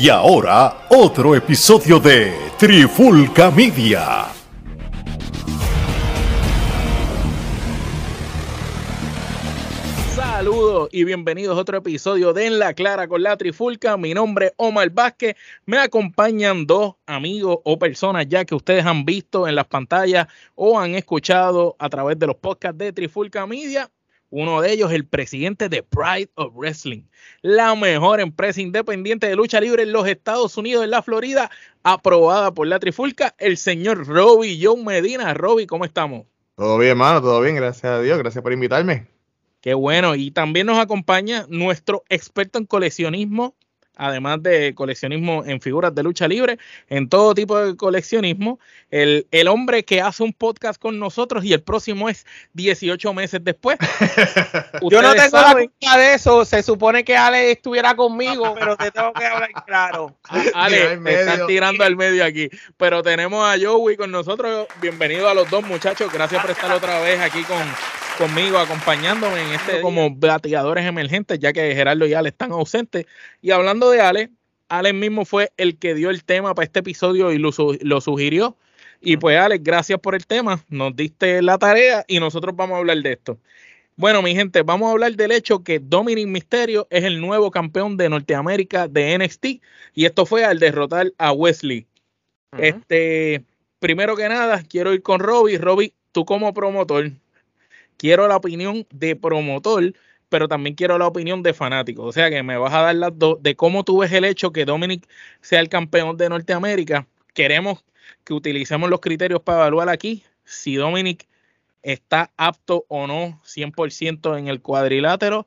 Y ahora, otro episodio de Trifulca Media. Saludos y bienvenidos a otro episodio de En la Clara con la Trifulca. Mi nombre es Omar Vázquez. Me acompañan dos amigos o personas ya que ustedes han visto en las pantallas o han escuchado a través de los podcasts de Trifulca Media. Uno de ellos, el presidente de Pride of Wrestling, la mejor empresa independiente de lucha libre en los Estados Unidos, en la Florida, aprobada por la Trifulca, el señor Robbie John Medina. Robbie, ¿cómo estamos? Todo bien, hermano, todo bien, gracias a Dios, gracias por invitarme. Qué bueno, y también nos acompaña nuestro experto en coleccionismo, además de coleccionismo en figuras de lucha libre, en todo tipo de coleccionismo, el, el, hombre que hace un podcast con nosotros y el próximo es 18 meses después. Yo no tengo la culpa de eso, se supone que Ale estuviera conmigo, pero te tengo que hablar claro. Ale, me están tirando al medio aquí, pero tenemos a Joey con nosotros, bienvenido a los dos muchachos, gracias por estar otra vez aquí con conmigo acompañándome en este como bateadores emergentes, ya que Gerardo y Ale están ausentes. Y hablando de Ale, Ale mismo fue el que dio el tema para este episodio y lo, lo sugirió. Y pues Ale, gracias por el tema, nos diste la tarea y nosotros vamos a hablar de esto. Bueno, mi gente, vamos a hablar del hecho que Dominic Mysterio es el nuevo campeón de Norteamérica de NXT y esto fue al derrotar a Wesley. Este, primero que nada, quiero ir con Robbie. Robbie, tú como promotor, quiero la opinión de promotor, pero también quiero la opinión de fanático. O sea que me vas a dar las dos de cómo tú ves el hecho que Dominic sea el campeón de Norteamérica. Queremos que utilicemos los criterios para evaluar aquí si Dominic está apto o no 100% en el cuadrilátero.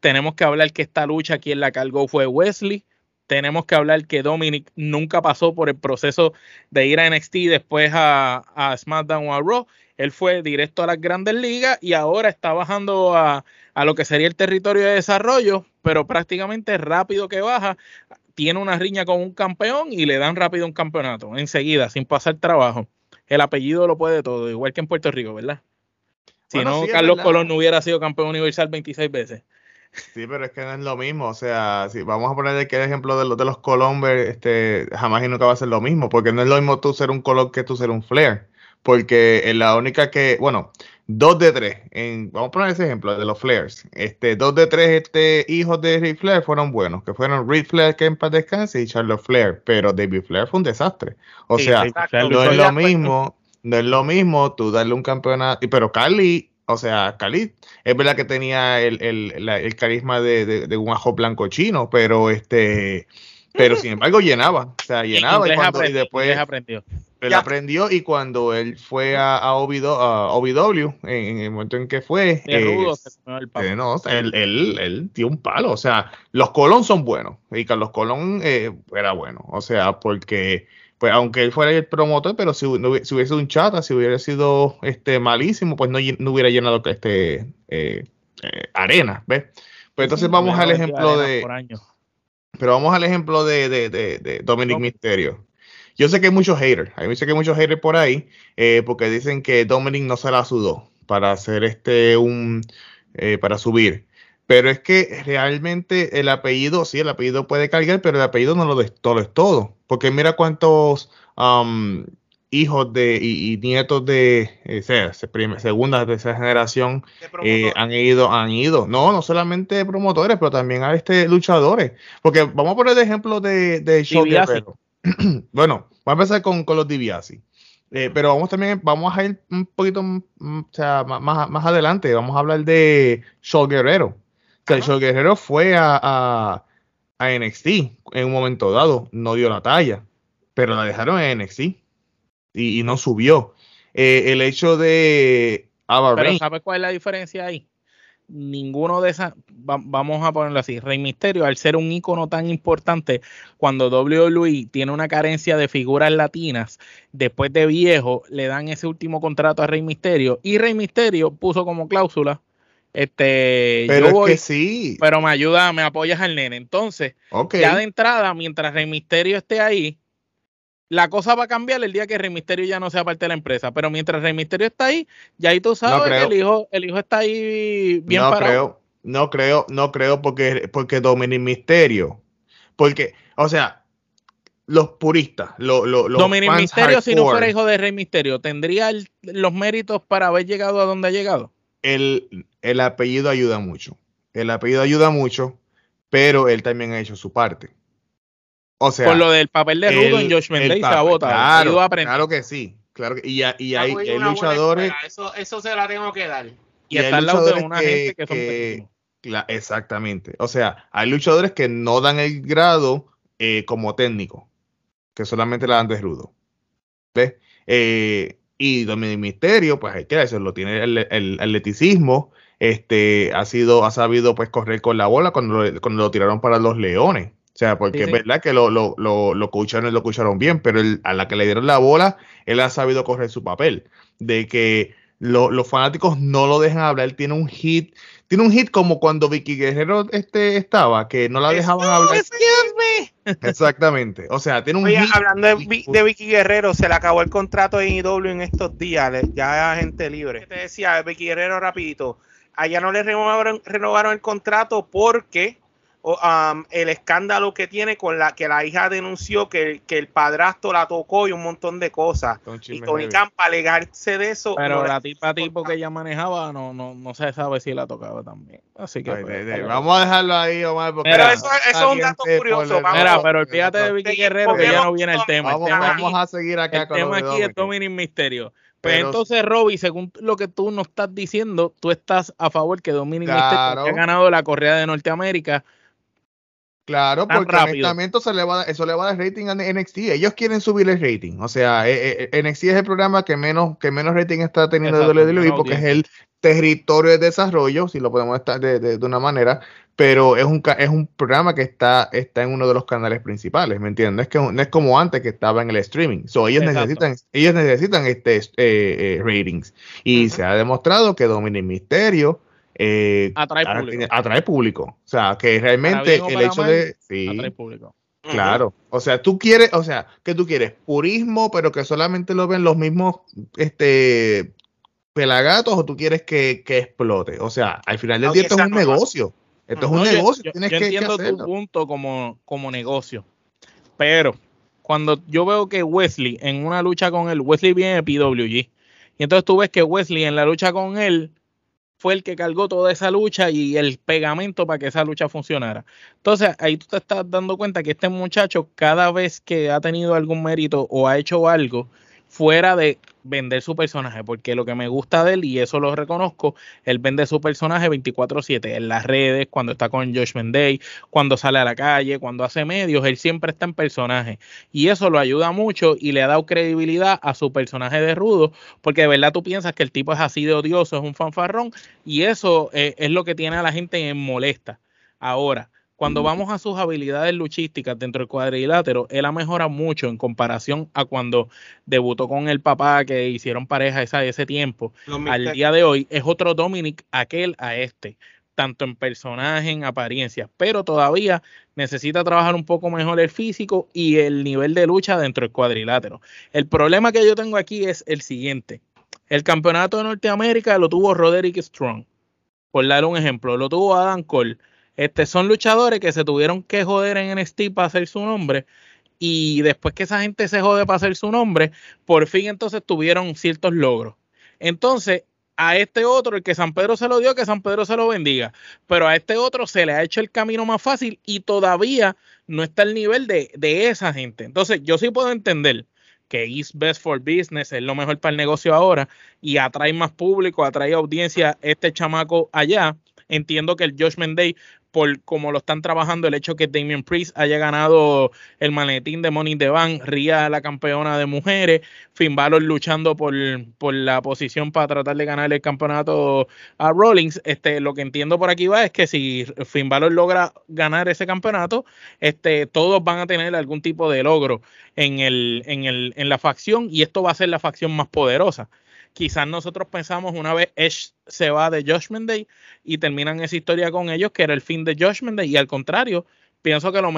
Tenemos que hablar que esta lucha quien la cargó fue Wesley. Tenemos que hablar que Dominic nunca pasó por el proceso de ir a NXT y después a, a SmackDown o a Raw. Él fue directo a las grandes ligas y ahora está bajando a, a lo que sería el territorio de desarrollo, pero prácticamente rápido que baja, tiene una riña con un campeón y le dan rápido un campeonato, enseguida, sin pasar trabajo. El apellido lo puede todo, igual que en Puerto Rico, ¿verdad? Si bueno, no, sí, Carlos Colón no hubiera sido campeón universal 26 veces. Sí, pero es que no es lo mismo. O sea, si vamos a poner el ejemplo de los de los Colón, este, jamás y nunca va a ser lo mismo, porque no es lo mismo tú ser un Colón que tú ser un Flair porque es la única que, bueno, dos de tres, en, vamos a poner ese ejemplo de los Flares, este, dos de tres este, hijos de Ric Flair fueron buenos, que fueron Ric Flair que en paz descanse y Charlotte Flair, pero David Flair fue un desastre. O sí, sea, exacto. no es lo mismo, no es lo mismo tú darle un campeonato, pero Cali, o sea, Cali, es verdad que tenía el, el, la, el carisma de, de, de, un ajo blanco chino, pero este, pero sin embargo llenaba, o sea, llenaba y, cuando, y después aprendió. Él ya. aprendió y cuando él fue a, a, OVW, a OVW en, en, el momento en que fue, eh, rudo, el eh, no, él, él, él, dio un palo. O sea, los Colón son buenos y Carlos Colón eh, era bueno. O sea, porque, pues, aunque él fuera el promotor, pero si, no, si hubiese sido un chata, si hubiera sido este malísimo, pues no, no hubiera llenado este eh, arena, ¿ves? Pues entonces vamos al ejemplo de. Pero vamos al ejemplo de, de, de, de Dominic. Misterio. Yo sé que hay muchos haters, hay sé que hay muchos haters por ahí, eh, porque dicen que Dominic no se la sudó para hacer este un eh, para subir. Pero es que realmente el apellido, sí, el apellido puede cargar, pero el apellido no lo, es todo, es todo. Porque mira cuántos um, hijos de y, y nietos de eh, sea, segunda, tercera generación eh, han ido, han ido. No, no solamente promotores, pero también a este luchadores. Porque vamos a poner el ejemplo de, de Show Guerrero. bueno, vamos a empezar con, con los DiBiase. Eh, pero vamos también, vamos a ir un poquito o sea, más, más adelante, vamos a hablar de Shaw Guerrero. O sea, Shaw Guerrero fue a, a, a, NXT en un momento dado, no dio la talla, pero la dejaron en NXT y, y no subió. Eh, el hecho de Ava Pero ¿sabes cuál es la diferencia ahí? Ninguno de esas, va, vamos a ponerlo así, Rey Misterio, al ser un icono tan importante, cuando WWE tiene una carencia de figuras latinas, después de viejo, le dan ese último contrato a Rey Misterio, y Rey Misterio puso como cláusula, este, pero yo voy, es que sí. pero me ayuda, me apoyas al nene. Entonces, okay. ya de entrada, mientras Rey Misterio esté ahí, la cosa va a cambiar el día que Rey Misterio ya no sea parte de la empresa. Pero mientras Rey Misterio está ahí, ya ahí tú sabes no que el hijo, el hijo está ahí bien no parado. Creo, no creo, no creo porque, porque Dominic Misterio. Porque, o sea, los puristas, los, los, Dominic Misterio, si no fuera hijo de Rey Misterio, ¿tendría los méritos para haber llegado a donde ha llegado? El, el apellido ayuda mucho. El apellido ayuda mucho, pero él también ha hecho su parte. O sea, por lo del papel de Rudo en Josh Mendez Claro, claro que sí. Claro que, y, y hay, luchadores. Eso, eso se la tengo que dar. Y, está al lado de una gente que, son Exactamente. O sea, hay luchadores que no dan el grado eh, como técnico, que solamente la dan de rudo. ¿Ves? Eh, y Dominic Misterio, pues hay que lo tiene el, el, atleticismo, este, ha sido, ha sabido pues correr con la bola cuando lo, cuando lo tiraron para los leones. O sea, porque es verdad que lo, lo, lo, lo escucharon, lo escucharon bien, pero a la que le dieron la bola, él ha sabido correr su papel. De que los fanáticos no lo dejan hablar, él tiene un hit, tiene un hit como cuando Vicky Guerrero este, estaba, que no la dejaban hablar. Exactamente. O sea, tiene un hit. Hablando de, Vicky Guerrero, se le acabó el contrato en IW en estos días, ya gente libre. Te decía, Vicky Guerrero, rapidito, allá no le renovaron, renovaron el contrato porque Um, el escándalo que tiene con la que la hija denunció que, que el padrastro la tocó y un montón de cosas. Y Tony Khan, para alegarse de eso. Pero la tipa tipo que ella manejaba no, no, no se sabe si la tocaba también. Así que. Pues, vamos a dejarlo ahí, Omar. pero eso, eso es un dato curioso. Mira, pero olvídate de Vicky Guerrero que ya no viene el tema. Vamos, el tema vamos a seguir acá el tema aquí es Dominic Misterio. Pues entonces, Robbie, según lo que tú nos estás diciendo, tú estás a favor que Dominic Misterio haya ganado la correa de Norteamérica Claro, porque honestamente eso le, va, eso le va a dar rating a NXT. Ellos quieren subir el rating. O sea, eh, eh, NXT es el programa que menos, que menos rating está teniendo de WWE porque es el territorio de desarrollo, si lo podemos estar de, de, una manera, pero es un, es un programa que está, está en uno de los canales principales, ¿me entiendes? Es que no es como antes que estaba en el streaming. So, ellos necesitan, ellos necesitan este eh, ratings. Y se ha demostrado que Dominic Misterio eh, atrae, público. O sea, que realmente el hecho de... Sí, atrae público. Claro, o sea, tú quieres, o sea, que tú quieres purismo, pero que solamente lo ven los mismos este pelagatos o tú quieres que, explote. O sea, al final del día esto es un negocio. Esto es un negocio. Yo, Tienes entiendo tu punto como, como negocio, pero cuando yo veo que Wesley en una lucha con él, Wesley viene de PWG, y entonces tú ves que Wesley en la lucha con él fue el que cargó toda esa lucha y el pegamento para que esa lucha funcionara. Entonces, ahí tú te estás dando cuenta que este muchacho, cada vez que ha tenido algún mérito o ha hecho algo, fuera de vender su personaje, porque lo que me gusta de él, y eso lo reconozco, él vende su personaje 24/7 en las redes, cuando está con Josh Day, cuando sale a la calle, cuando hace medios, él siempre está en personaje. Y eso lo ayuda mucho y le ha dado credibilidad a su personaje de rudo, porque de verdad tú piensas que el tipo es así de odioso, es un fanfarrón, y eso eh, es lo que tiene a la gente en molesta. Ahora, cuando vamos a sus habilidades luchísticas dentro del cuadrilátero, él ha mejorado mucho en comparación a cuando debutó con el papá que hicieron pareja esa, ese tiempo. Al día de hoy es otro Dominic aquel a este, tanto en personaje, en apariencia, pero todavía necesita trabajar un poco mejor el físico y el nivel de lucha dentro del cuadrilátero. El problema que yo tengo aquí es el siguiente. El campeonato de Norteamérica lo tuvo Roderick Strong. Por dar un ejemplo, lo tuvo Adam Cole este, son luchadores que se tuvieron que joder en NXT para hacer su nombre. Y después que esa gente se jode para hacer su nombre, por fin entonces tuvieron ciertos logros. Entonces, a este otro, el que San Pedro se lo dio, que San Pedro se lo bendiga. Pero a este otro se le ha hecho el camino más fácil y todavía no está al nivel de, de esa gente. Entonces, yo sí puedo entender que is best for business, es lo mejor para el negocio ahora y atrae más público, atrae audiencia este chamaco allá. Entiendo que el Josh Day por como lo están trabajando, el hecho que Damien Priest haya ganado el maletín de Money the Bank, Ria la campeona de mujeres, Finn Balor luchando por, por, la posición para tratar de ganar el campeonato a Rollins. Este, lo que entiendo por aquí va es que si Finn Balor logra ganar ese campeonato, este, todos van a tener algún tipo de logro en, el, en, el, en la facción y esto va a ser la facción más poderosa quizás nosotros pensamos una vez Edge se va de Judgment Day y terminan esa historia con ellos, que era el fin de Judgment Day, y al contrario, pienso que lo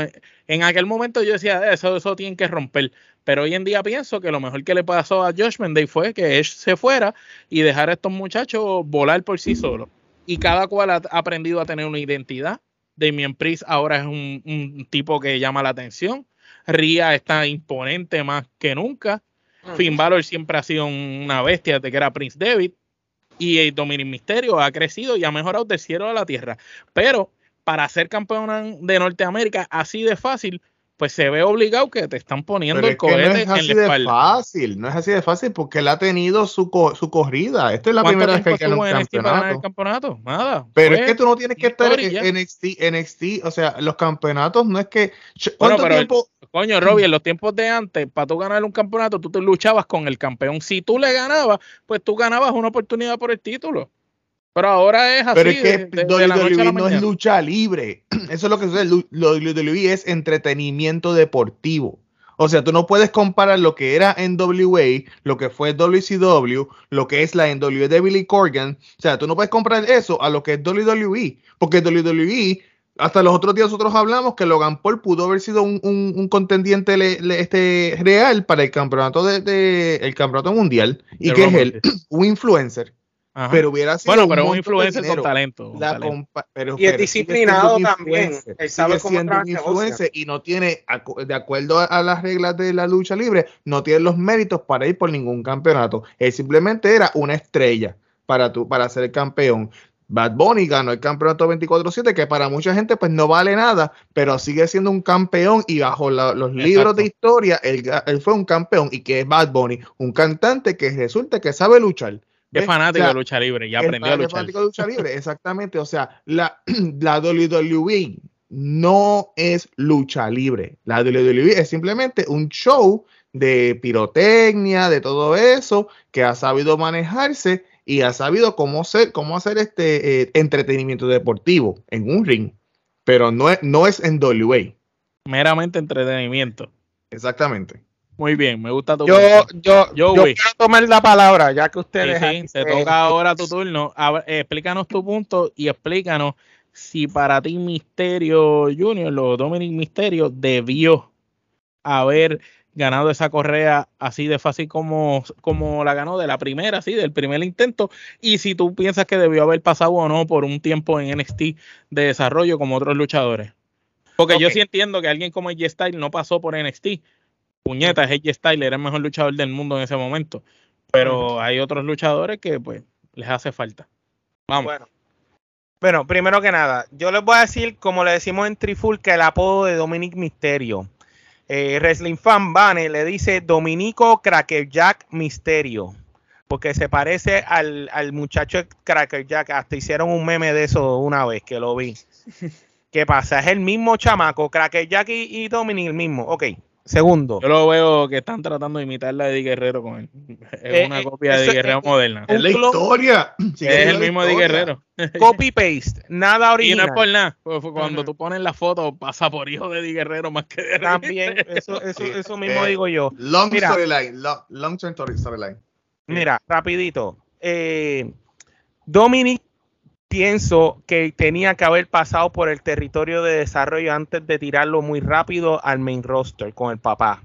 en aquel momento yo decía, eso, eso tienen que romper, pero hoy en día pienso que lo mejor que le pasó a Judgment Day fue que Edge se fuera y dejar a estos muchachos volar por sí solos. Y cada cual ha aprendido a tener una identidad. Damien Priest ahora es un, un tipo que llama la atención. Ria está imponente más que nunca. Finn Balor siempre ha sido una bestia desde que era Prince David. Y el Dominic Mysterio ha crecido y ha mejorado del cielo a la tierra. Pero para ser campeón de Norteamérica así de fácil, pues se ve obligado que te están poniendo el cohete no es así de fácil, no es así de fácil porque él ha tenido su, su corrida. Esta es la primera vez que gana un campeonato. el campeonato. Nada. Pero es que tú no tienes que estar en NXT, NXT, o sea, los campeonatos no es que ¿cuánto tiempo? Coño, Robbie, en los tiempos de antes, para tú ganar un campeonato, tú te luchabas con el campeón. Si tú le ganabas, pues tú ganabas una oportunidad por el título. Pero ahora es así. Pero es que WWE no es lucha libre. Eso es lo que sucede. WWE es entretenimiento deportivo. O sea, tú no puedes comparar lo que era NWA, lo que fue WCW, lo que es la NWA de Billy Corgan. O sea, tú no puedes comparar eso a lo que es WWE. Porque WWE, hasta los otros días nosotros hablamos que Logan Paul pudo haber sido un, contendiente este, real para el campeonato de, el campeonato mundial. ¿Y que es él? un influencer. Pero hubiera sido bueno, pero un influencer con talento. y es disciplinado también. Él sabe siendo un influencer y no tiene, de acuerdo a, las reglas de la lucha libre, no tiene los méritos para ir por ningún campeonato. Él simplemente era una estrella para, tu, para ser campeón. Bad Bunny ganó el campeonato 24-7, que para mucha gente pues no vale nada, pero sigue siendo un campeón y bajo los libros de historia, él, él, fue un campeón y que es Bad Bunny, un cantante que resulta que sabe luchar. Es fanático de lucha libre y aprendió a luchar. Es fanático de lucha libre, exactamente. O sea, la, la WWE no es lucha libre. La WWE es simplemente un show de pirotecnia, de todo eso, que ha sabido manejarse y ha sabido cómo, ser, cómo hacer este eh, entretenimiento deportivo en un ring. Pero no es, no es en WWE. Meramente entretenimiento. Exactamente. Muy bien, me gusta tu Yo, yo, yo, quiero tomar la palabra, ya que ustedes. Sí, te toca ahora tu turno. explícanos tu punto y explícanos si para ti Misterio Junior, lo Dominic Misterio, debió haber ganado esa correa así de fácil como, como la ganó de la primera, así del primer intento, y si tú piensas que debió haber pasado o no por un tiempo en NXT de desarrollo como otros luchadores. Porque yo sí entiendo que alguien como AJ Styles no pasó por NXT, puñetas, AJ Styles era el mejor luchador del mundo en ese momento. Pero hay otros luchadores que pues les hace falta. Vamos. Bueno. Bueno, primero que nada, yo les voy a decir, como le decimos en Triful, que el apodo de Dominic Misterio. Eh, Wrestling Fan Bane le dice Dominico Crackerjack Misterio. Porque se parece al, al muchacho Crackerjack. Hasta hicieron un meme de eso una vez que lo vi. ¿Qué pasa? Es el mismo chamaco. Crackerjack y, y Dominic el mismo. Ok. Segundo. Yo lo veo que están tratando de imitar la de Eddie Guerrero con él. Es eh, una eh, copia de Eddie Guerrero moderna. Es la historia. es el mismo Eddie Guerrero. Copy paste, nada original. Y no es por nada. Cuando tú pones la foto, pasa por hijo de Eddie Guerrero más que de También, eso, eso, eso mismo digo yo. Long storyline. Long, term storyline. Mira, rapidito. Eh, Dominic pienso que tenía que haber pasado por el territorio de desarrollo antes de tirarlo muy rápido al main roster con el papá.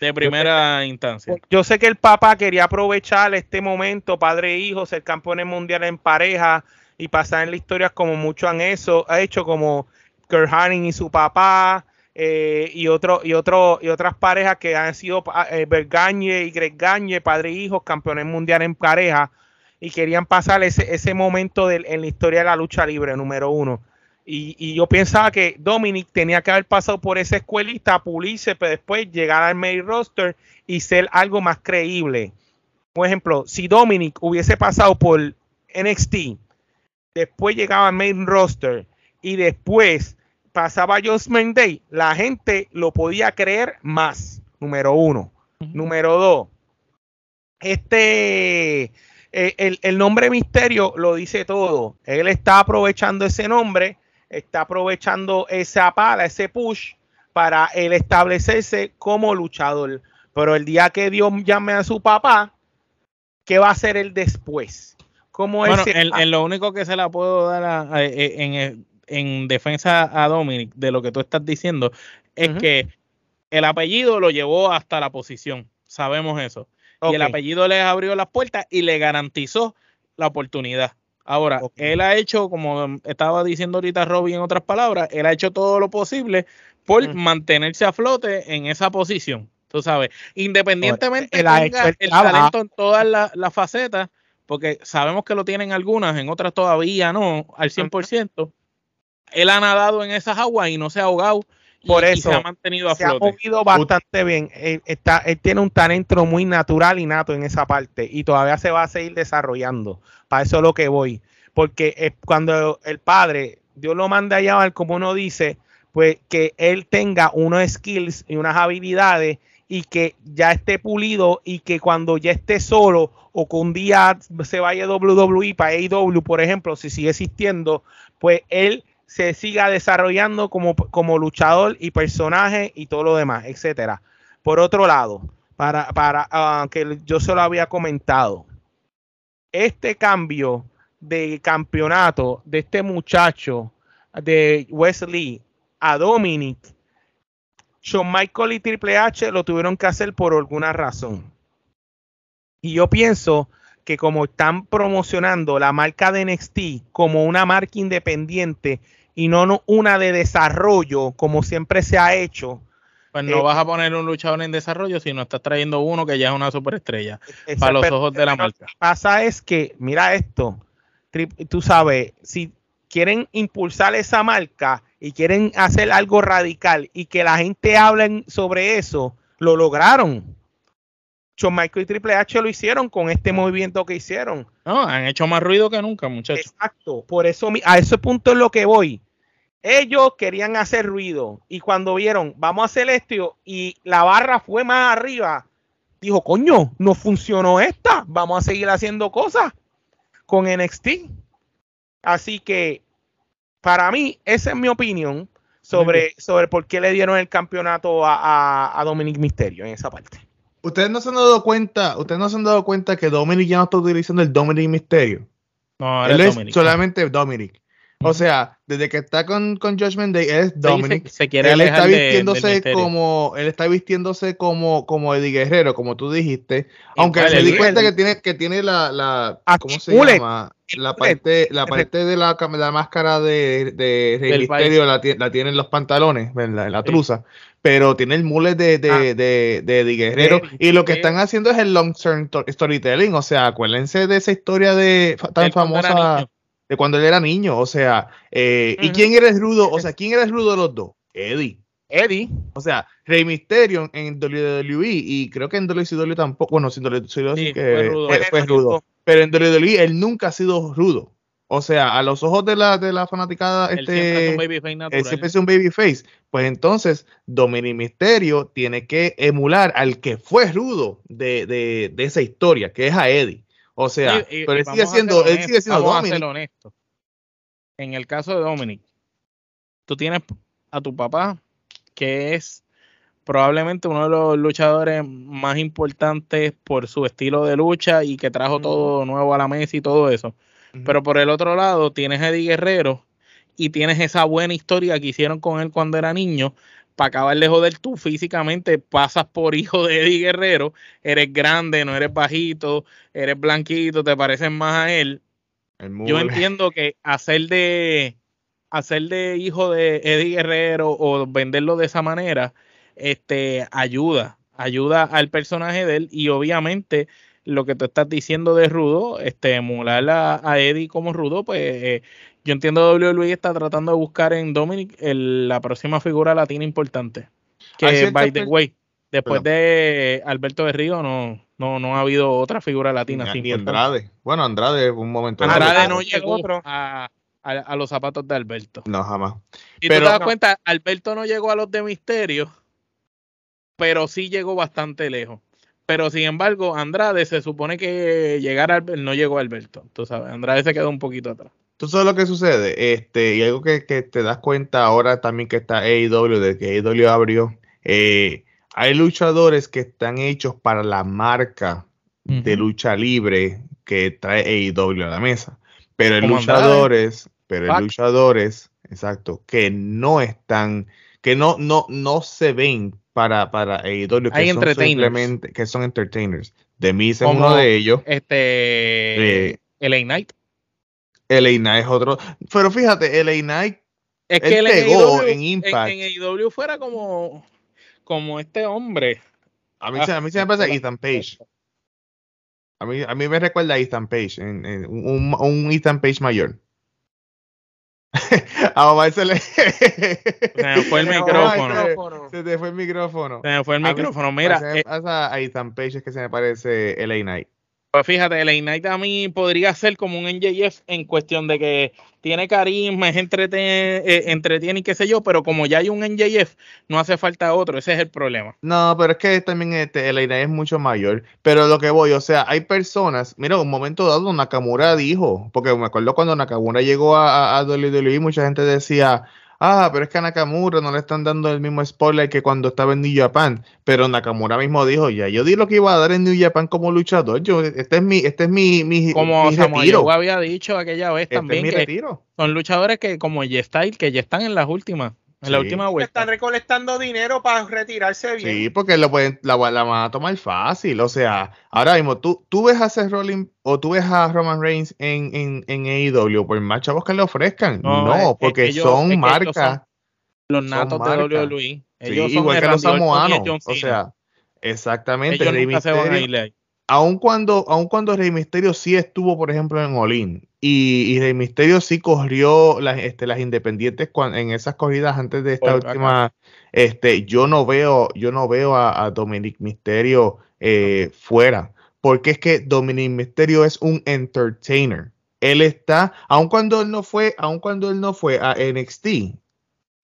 De primera instancia. Yo sé que el papá quería aprovechar este momento, padre e hijo, ser campeones mundiales en pareja y pasar en la historia como muchos han eso, ha hecho como Kurt Hanning y su papá, eh, y otro, y otro, y otras parejas que han sido eh, Bergañe y Greg Gagne, padre e hijo, campeones mundiales en pareja y querían pasar ese, ese momento en la historia de la lucha libre, número uno. Y, yo pensaba que Dominic tenía que haber pasado por esa escuelita, pulirse, pero después llegar al main roster y ser algo más creíble. Por ejemplo, si Dominic hubiese pasado por NXT, después llegaba al main roster y después pasaba a Judgment Day, la gente lo podía creer más. Número uno. Número dos. Este eh, el, nombre Misterio lo dice todo. Él está aprovechando ese nombre, está aprovechando esa pala, ese push para él establecerse como luchador. Pero el día que Dios llame a su papá, ¿qué va a hacer él después? ¿Cómo bueno, en, lo único que se la puedo dar en, defensa a Dominic de lo que tú estás diciendo es que el apellido lo llevó hasta la posición. Sabemos eso. Y el apellido le abrió las puertas y le garantizó la oportunidad. Ahora, él ha hecho, como estaba diciendo ahorita Robbie en otras palabras, él ha hecho todo lo posible por mantenerse a flote en esa posición. Tú sabes, independientemente de tenga el talento en todas las facetas, porque sabemos que lo tienen algunas, en otras todavía no, al 100%. Él ha nadado en esas aguas y no se ha ahogado. Por eso se ha mantenido a se ha movido bastante bien. Él, está, él tiene un talento muy natural y nato en esa parte y todavía se va a seguir desarrollando. Para eso es lo que voy. Porque eh, cuando el padre, Dios lo manda a llamar, como uno dice, pues que él tenga unos skills y unas habilidades y que ya esté pulido y que cuando ya esté solo o que un día se vaya WWE para AEW, por ejemplo, si sigue existiendo, pues él se siga desarrollando como, como luchador y personaje y todo lo demás, etcétera. Por otro lado, para, para ah, que yo se lo había comentado, este cambio de campeonato de este muchacho de Wesley a Dominic Shawn Michael y Triple H lo tuvieron que hacer por alguna razón. Y yo pienso que como están promocionando la marca de NXT como una marca independiente y no, una de desarrollo como siempre se ha hecho. Pues no eh, vas a poner un luchador en desarrollo si no estás trayendo uno que ya es una superestrella para los ojos de la marca. Lo que pasa es que, mira esto, tú sabes, si quieren impulsar esa marca, y quieren hacer algo radical y que la gente hable sobre eso, lo lograron. Shawn Michael y Triple H lo hicieron con este movimiento que hicieron. No, han hecho más ruido que nunca, muchachos. Exacto, por eso a ese punto es lo que voy. Ellos querían hacer ruido y cuando vieron, vamos a hacer esto y la barra fue más arriba, dijo, coño, no funcionó esta, vamos a seguir haciendo cosas con NXT. Así que para mí, esa es mi opinión sobre, sobre por qué le dieron el campeonato a, a, Dominic Misterio en esa parte. Ustedes no se han dado cuenta, ustedes no se han dado cuenta que Dominic ya no está utilizando el Dominic Misterio. No, él es solamente Dominic. O sea, desde que está con, con Judgment Day, él es Dominic. Se, quiere él está vistiéndose como, él está vistiéndose como, como Eddie Guerrero, como tú dijiste. Aunque se di cuenta que tiene, que tiene la, la ¿cómo se llama? La parte, la parte de la, la máscara de, de, de Misterio la, la tiene en los pantalones, en la, truza. Pero tiene el mule de, de, ah. de, de, Eddie Guerrero. y lo que están haciendo es el long term storytelling. O sea, acuérdense de esa historia de tan famosa de cuando él era niño. O sea, eh, ¿y quién era el rudo? O sea, ¿quién era el rudo de los dos? Eddie. Eddie. O sea, Rey Mysterio en WWE y creo que en WCW tampoco. Bueno, sin WWE sí, que fue rudo. Fue, rudo. Pero en WWE él nunca ha sido rudo. O sea, a los ojos de la, de la fanaticada, este, siempre es un babyface natural. siempre es un babyface. Pues entonces, Dominic Mysterio tiene que emular al que fue rudo de, de, de esa historia, que es a Eddie. O sea, pero él sigue siendo, él sigue siendo vamos A honesto. En el caso de Dominic, tú tienes a tu papá, que es probablemente uno de los luchadores más importantes por su estilo de lucha y que trajo todo nuevo a la mesa y todo eso. Pero por el otro lado, tienes a Eddie Guerrero y tienes esa buena historia que hicieron con él cuando era niño, para acabar de joder tú físicamente, pasas por hijo de Eddie Guerrero, eres grande, no eres bajito, eres blanquito, te pareces más a él. Yo entiendo que hacer de hacer de hijo de Eddie Guerrero o venderlo de esa manera, este ayuda, ayuda al personaje de él y obviamente lo que tú estás diciendo de Rudo, este emular a, Eddie como Rudo, pues eh, yo entiendo que WWE está tratando de buscar en Dominic la próxima figura latina importante. Que, by the way, después de Alberto de Río no, no, no ha habido otra figura latina. Ni, Andrade. Bueno, Andrade un momento. Andrade no llegó a, a, los zapatos de Alberto. No, jamás. Y pero, tú te das cuenta, Alberto no llegó a los de Misterio, pero sí llegó bastante lejos. Pero sin embargo, Andrade se supone que llegar a no llegó a Alberto. Tú sabes, Andrade se quedó un poquito atrás. Tú sabes lo que sucede, este, y algo que, te das cuenta ahora también que está AEW, de que AEW abrió, eh, hay luchadores que están hechos para la marca de lucha libre que trae AEW a la mesa. Pero hay luchadores, pero hay luchadores, exacto, que no están, que no, no, no se ven para, para AEW, que son simplemente, que son entertainers. De mí es uno de ellos. Este, eh, LA Knight. LA Knight es otro. Pero fíjate, LA Knight Es que él pegó en, Impact. En, en fuera como, como este hombre. A mí, a mí se me parece Ethan Page. A mí, a mí me recuerda a Ethan Page, en, un, un Ethan Page mayor. a Omar se le. se me fue el micrófono. Se te fue el micrófono. Se me fue el micrófono. Mira. Me eh, pasa a Ethan Page es que se me parece LA Knight. Pues fíjate, el Knight a mí podría ser como un NJF en cuestión de que tiene carisma, es entretiene, eh, entretiene y qué sé yo, pero como ya hay un NJF, no hace falta otro, ese es el problema. No, pero es que también este, el Knight es mucho mayor. Pero lo que voy, o sea, hay personas, mira, un momento dado Nakamura dijo, porque me acuerdo cuando Nakamura llegó a, a WWE, mucha gente decía, ah, pero es que a Nakamura no le están dando el mismo spoiler que cuando estaba en New Japan. Pero Nakamura mismo dijo, ya, yo di lo que iba a dar en New Japan como luchador. Yo, este es mi, este es mi, mi Como yo había dicho aquella vez este también que son luchadores que como G-Style, que ya están en las últimas. En la última vuelta. Están recolectando dinero para retirarse bien. Sí, porque lo pueden, la, van a tomar fácil. O sea, ahora mismo tú, tú ves a Seth Rollins o tú ves a Roman Reigns en, en, en AEW, por más chavos que le ofrezcan. No, porque son marcas. los natos de WWE. Ellos sí, igual que los samoanos. O sea, exactamente. Ellos nunca se van a ir aun cuando, aun cuando Rey Misterio sí estuvo, por ejemplo, en Olin, y, y Rey Misterio sí corrió las, este, las independientes en esas corridas antes de esta última, este, yo no veo, yo no veo a, Dominic Misterio eh, fuera, porque es que Dominic Misterio es un entertainer. Él está, aun cuando él no fue, aun cuando él no fue a NXT,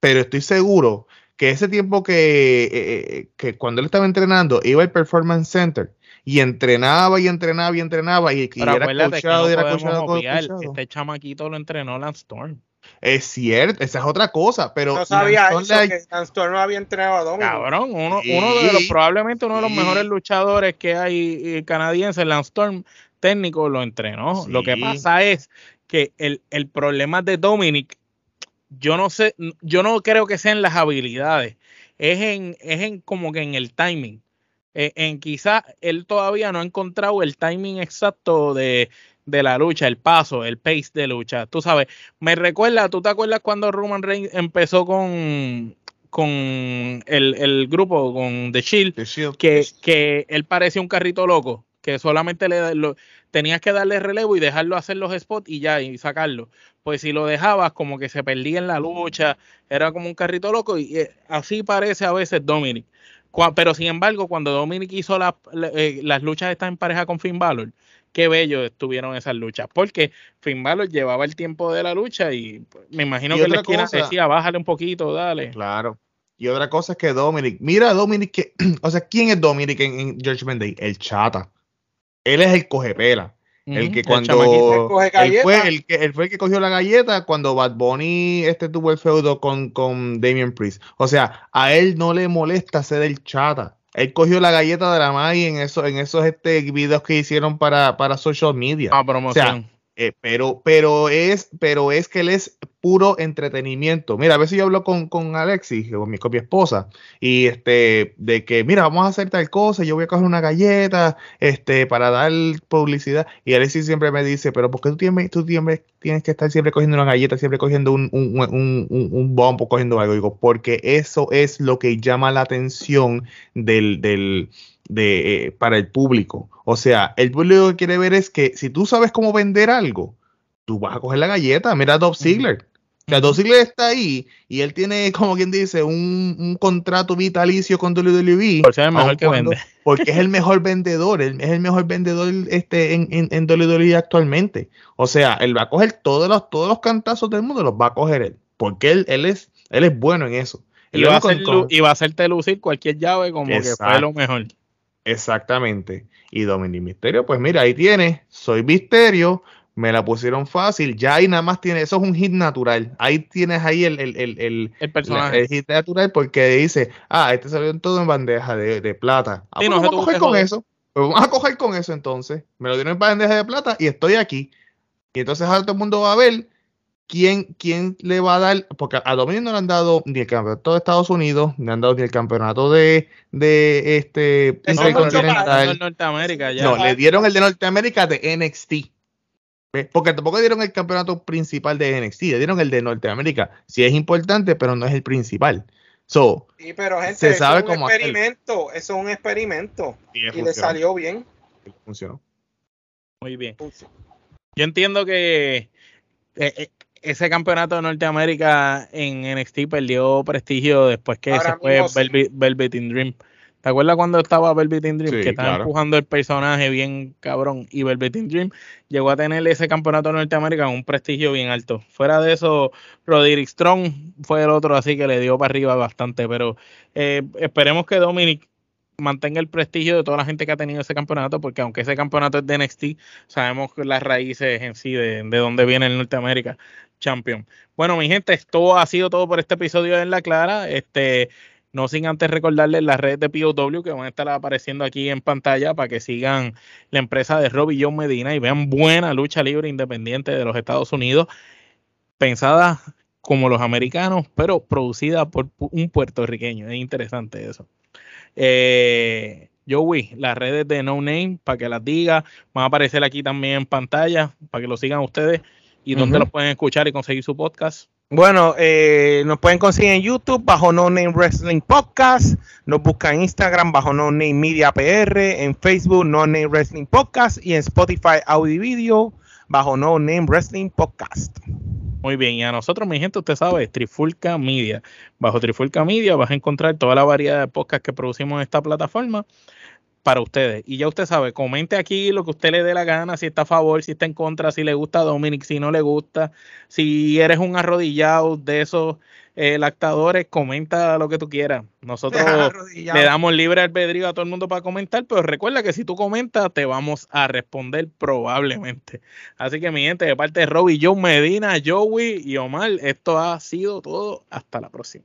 pero estoy seguro que ese tiempo que, eh, eh, que cuando él estaba entrenando iba al Performance Center y entrenaba y entrenaba y entrenaba y, y era coachado, era coachado, Este chamaquito lo entrenó Lance Storm. Es cierto, esa es otra cosa, pero no sabía eso, que Lance Storm no había entrenado a Dominic. Cabrón, uno, uno de los, probablemente uno de los mejores luchadores que hay eh, canadienses, Lance Storm, técnico, lo entrenó. Lo que pasa es que el, el problema de Dominic, yo no sé, yo no creo que sean las habilidades, es en, es en como que en el timing eh, en quizá él todavía no ha encontrado el timing exacto de, la lucha, el paso, el pace de lucha. Tú sabes, me recuerda, ¿tú te acuerdas cuando Roman Reigns empezó con, con el, grupo, con The Shield, Que, que él parecía un carrito loco, que solamente le lo, tenías que darle relevo y dejarlo hacer los spots y ya, y sacarlo. Pues si lo dejabas, como que se perdía en la lucha, era como un carrito loco, y eh, así parece a veces Dominic. Pero sin embargo, cuando Dominic hizo eh, las luchas estas en pareja con Finn Balor, qué bello estuvieron esas luchas. Porque Finn Balor llevaba el tiempo de la lucha y pues, me imagino que la esquina decía, bájale un poquito, dale. Claro. Y otra cosa es que Dominic, mira Dominic, que, o sea, ¿quién es Dominic en, en Judgment Day? El chata. Él es el cogepela. El que cuando él fue el que, él fue el que cogió la galleta cuando Bad Bunny este tuvo el feudo con, con Damien Priest. O sea, a él no le molesta ser el chata. Él cogió la galleta de la Mai en esos, en esos este, videos que hicieron para, para social media. Ah, promoción. Eh, pero, pero, es, pero es que él es puro entretenimiento. Mira, a veces yo hablo con, con Alexis, con mi, copia esposa, y este, de que, mira, vamos a hacer tal cosa, yo voy a coger una galleta, este, para dar publicidad. Y Alexis siempre me dice, pero ¿por qué tú tienes, tú tienes, tienes que estar siempre cogiendo una galleta, siempre cogiendo un, un, un, un, bombo, cogiendo algo? Digo, porque eso es lo que llama la atención del, del, de, eh, para el público. O sea, el público que quiere ver es que si tú sabes cómo vender algo, tú vas a coger la galleta. Mira a Dob Ziggler. O sea, Dob Ziggler está ahí y él tiene, como quien dice, un, contrato vitalicio con WWE. Porque es el mejor que vende. Porque es el mejor vendedor, es el mejor vendedor este, en, en, WWE actualmente. O sea, él va a coger todos los, todos los cantazos del mundo, los va a coger él. Porque él, él, es, él es bueno en eso. Y va, a hacer, y va, a hacerte lucir cualquier llave como que fue lo mejor. Exactamente. Y Dominic Misterio, pues mira, ahí tiene, soy Misterio, me la pusieron fácil, ya ahí nada más tiene, eso es un hit natural. Ahí tienes ahí el, el, el, el, personaje. el hit natural porque dice, ah, este salió todo en bandeja de, plata. Ah, pues vamos a coger con eso. Pues vamos a coger con eso entonces. Me lo dieron en bandeja de plata y estoy aquí. Y entonces ahora todo el mundo va a ver ¿quién, quién le va a dar? Porque a Dominic no le han dado ni el campeonato de Estados Unidos, ni le han dado ni el campeonato de, de este Norteamérica No, le dieron el de Norteamérica de NXT. Porque tampoco dieron el campeonato principal de NXT, dieron el de Norteamérica. Sí es importante, pero no es el principal. So, sí, pero gente, se sabe es un experimento, eso es un experimento. Y, le salió bien. Funcionó. Muy bien. Yo entiendo que eh, eh, ese campeonato de Norteamérica en NXT perdió prestigio después que se fue Velvet, in Dream. ¿Te acuerdas cuando estaba Velvet in Dream? que estaba empujando el personaje bien cabrón. Y Velvet in Dream llegó a tener ese campeonato de Norteamérica con un prestigio bien alto. Fuera de eso, Roderick Strong fue el otro así que le dio para arriba bastante. Pero eh, esperemos que Dominic mantenga el prestigio de toda la gente que ha tenido ese campeonato, porque aunque ese campeonato es de NXT, sabemos las raíces en sí de, de dónde viene el Norteamérica Champion. Bueno, mi gente, esto ha sido todo por este episodio En la Clara. Este, no sin antes recordarles las redes de POW que van a estar apareciendo aquí en pantalla para que sigan la empresa de Robbie John Medina y vean buena lucha libre independiente de los Estados Unidos, pensada como los americanos, pero producida por un puertorriqueño. Es interesante eso. Eh, Joey, las redes de No Name, para que las diga, van a aparecer aquí también en pantalla, para que lo sigan ustedes y dónde los pueden escuchar y conseguir su podcast. Bueno, eh, nos pueden conseguir en YouTube bajo No Name Wrestling Podcast, nos buscan en Instagram bajo No Name Media PR, en Facebook No Name Wrestling Podcast y en Spotify Audio Video bajo No Name Wrestling Podcast. Muy bien, y a nosotros, mi gente, usted sabe, Trifulca Media. Bajo Trifulca Media vas a encontrar toda la variedad de podcasts que producimos en esta plataforma para ustedes. Y ya usted sabe, comente aquí lo que usted le dé la gana, si está a favor, si está en contra, si le gusta a Dominic, si no le gusta, si eres un arrodillado de esos eh, lactadores, comenta lo que tú quieras. Nosotros le damos libre albedrío a todo el mundo para comentar, pero recuerda que si tú comentas, te vamos a responder probablemente. Así que, mi gente, de parte de Robbie, Joe Medina, Joey y Omar, esto ha sido todo. Hasta la próxima.